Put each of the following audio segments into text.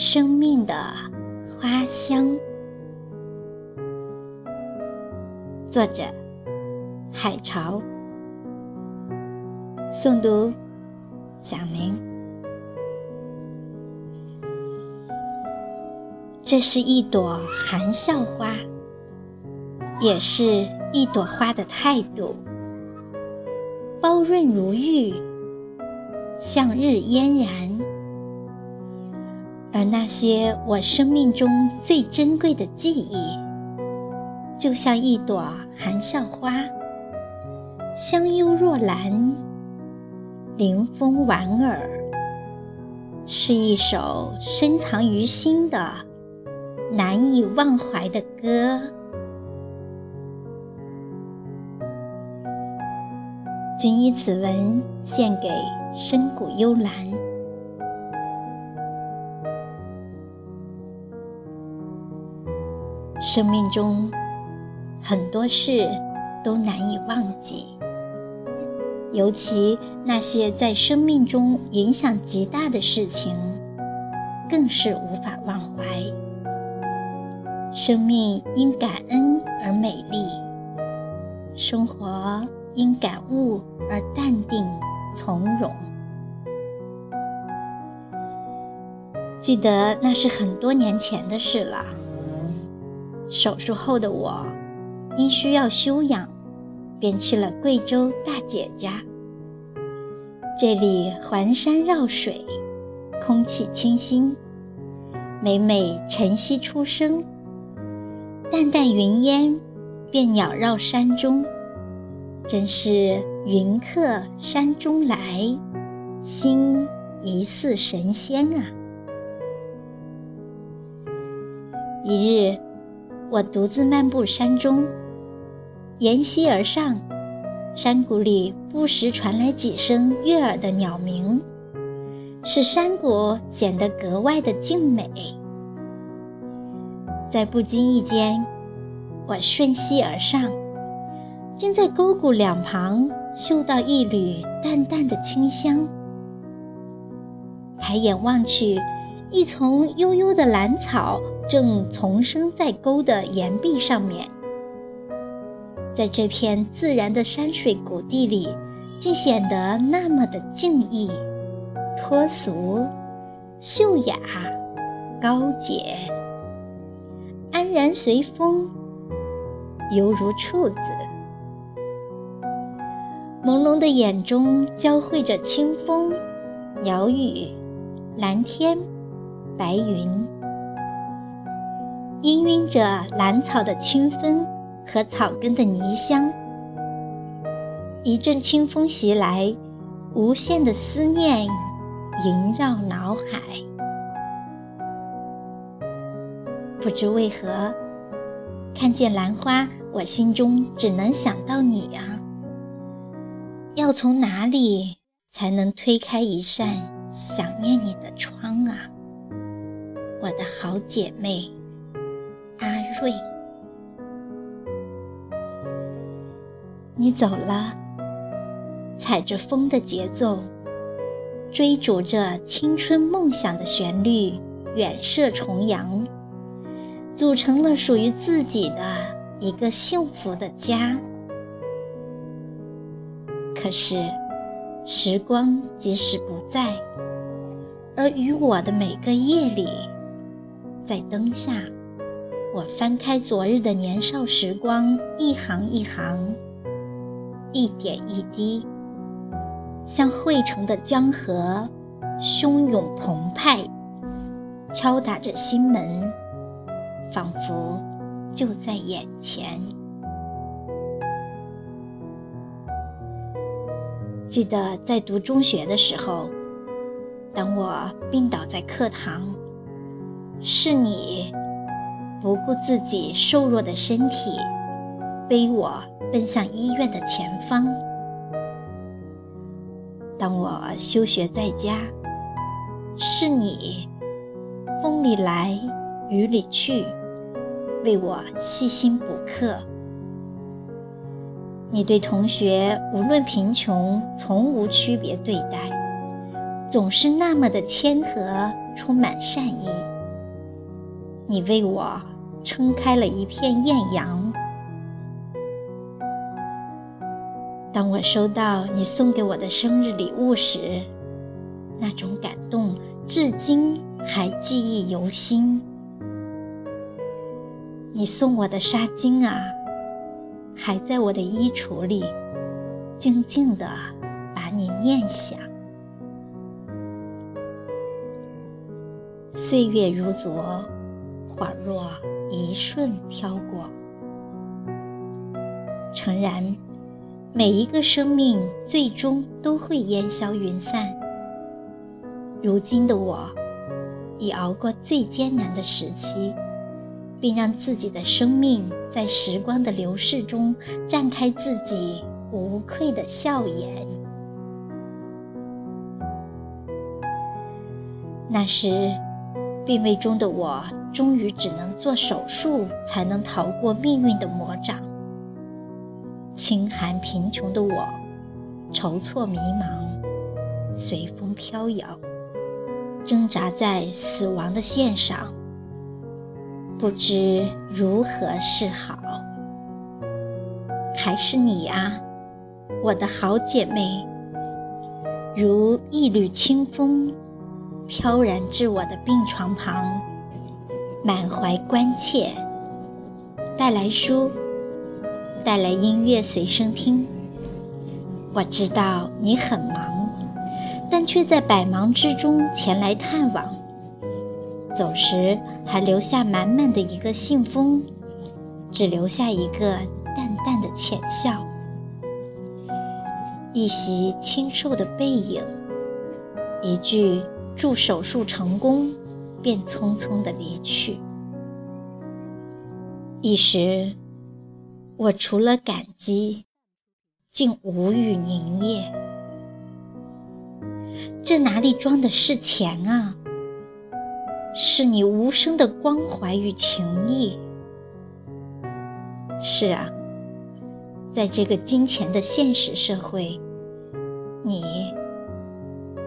生命的花香。作者：海潮。诵读：响铃。这是一朵含笑花，也是一朵花的态度，包润如玉，向日嫣然。而那些我生命中最珍贵的记忆，就像一朵含笑花，香幽若兰，临风莞尔，是一首深藏于心的、难以忘怀的歌。谨以此文献给深谷幽兰。生命中很多事都难以忘记，尤其那些在生命中影响极大的事情，更是无法忘怀。生命因感恩而美丽，生活因感悟而淡定从容。记得那是很多年前的事了。手术后的我，因需要休养，便去了贵州大姐家。这里环山绕水，空气清新，每每晨曦初升，淡淡云烟便袅绕山中，真是云客山中来，心疑似神仙啊！一日。我独自漫步山中，沿溪而上，山谷里不时传来几声悦耳的鸟鸣，使山谷显得格外的静美。在不经意间，我顺溪而上，竟在沟谷两旁嗅到一缕淡淡的清香。抬眼望去，一丛悠悠的兰草。正丛生在沟的岩壁上面，在这片自然的山水谷地里，竟显得那么的静逸、脱俗、秀雅、高洁、安然随风，犹如处子。朦胧的眼中交汇着清风、鸟语、蓝天、白云。氤氲着兰草的清芬和草根的泥香，一阵清风袭来，无限的思念萦绕脑海。不知为何，看见兰花，我心中只能想到你啊！要从哪里才能推开一扇想念你的窗啊，我的好姐妹？阿瑞，你走了，踩着风的节奏，追逐着青春梦想的旋律，远涉重洋，组成了属于自己的一个幸福的家。可是，时光即使不在，而与我的每个夜里，在灯下。我翻开昨日的年少时光，一行一行，一点一滴，像汇成的江河，汹涌澎湃，敲打着心门，仿佛就在眼前。记得在读中学的时候，当我病倒在课堂，是你。不顾自己瘦弱的身体，背我奔向医院的前方。当我休学在家，是你风里来雨里去，为我细心补课。你对同学无论贫穷，从无区别对待，总是那么的谦和充满善意。你为我撑开了一片艳阳。当我收到你送给我的生日礼物时，那种感动至今还记忆犹新。你送我的纱巾啊，还在我的衣橱里，静静地把你念想。岁月如昨，恍若一瞬飘过。诚然，每一个生命最终都会烟消云散。如今的我，已熬过最艰难的时期，并让自己的生命在时光的流逝中绽开自己无愧的笑颜。那时。病危中的我，终于只能做手术，才能逃过命运的魔掌。清寒贫穷的我，筹措迷茫，随风飘摇，挣扎在死亡的线上，不知如何是好。还是你啊，我的好姐妹，如一缕清风。飘然至我的病床旁，满怀关切，带来书，带来音乐随身听。我知道你很忙，但却在百忙之中前来探望，走时还留下满满的一个信封，只留下一个淡淡的浅笑，一袭清瘦的背影，一句。祝手术成功，便匆匆的离去。一时，我除了感激，竟无语凝噎。这哪里装的是钱啊？是你无声的关怀与情谊。是啊，在这个金钱的现实社会，你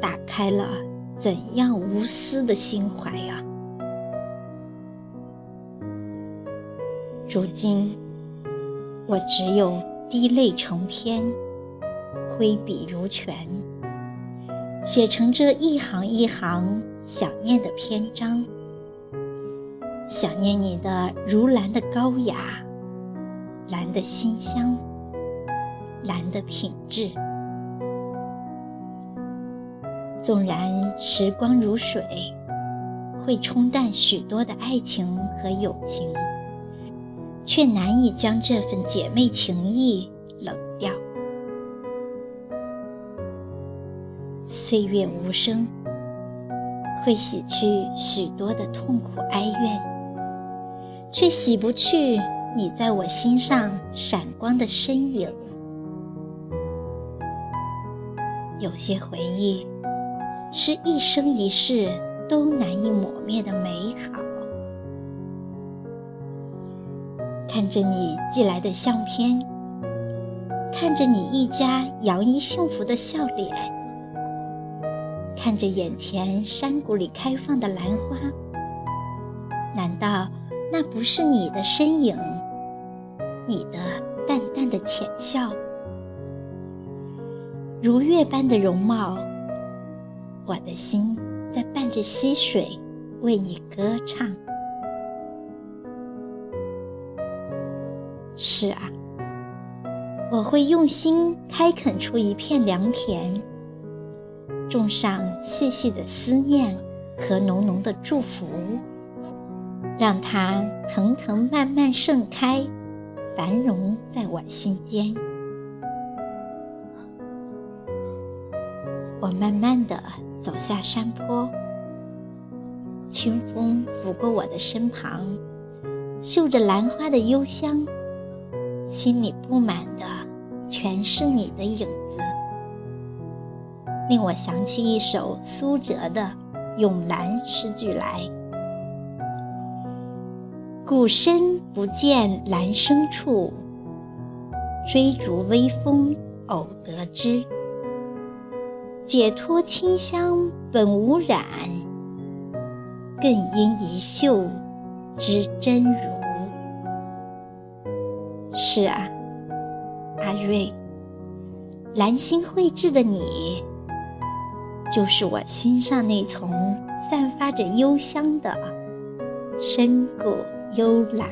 打开了。怎样无私的心怀呀！如今，我只有滴泪成篇，挥笔如泉，写成这一行一行想念的篇章。想念你的如兰的高雅，兰的馨香，兰的品质。纵然时光如水，会冲淡许多的爱情和友情，却难以将这份姐妹情谊冷掉。岁月无声，会洗去许多的痛苦哀怨，却洗不去你在我心上闪光的身影。有些回忆。是一生一世都难以抹灭的美好。看着你寄来的相片，看着你一家洋溢幸福的笑脸，看着眼前山谷里开放的兰花，难道那不是你的身影？你的淡淡的浅笑，如月般的容貌。我的心在伴着溪水为你歌唱。是啊，我会用心开垦出一片良田，种上细细的思念和浓浓的祝福，让它藤藤蔓蔓盛开，繁荣在我心间。我慢慢的。走下山坡，清风拂过我的身旁，嗅着兰花的幽香，心里布满的全是你的影子，令我想起一首苏辙的《咏兰》诗句来：“古深不见兰生处，追逐微风偶得知。”解脱清香本无染，更因一嗅知真如。是啊，阿瑞，兰心绘制的你，就是我心上那丛散发着幽香的深谷幽兰。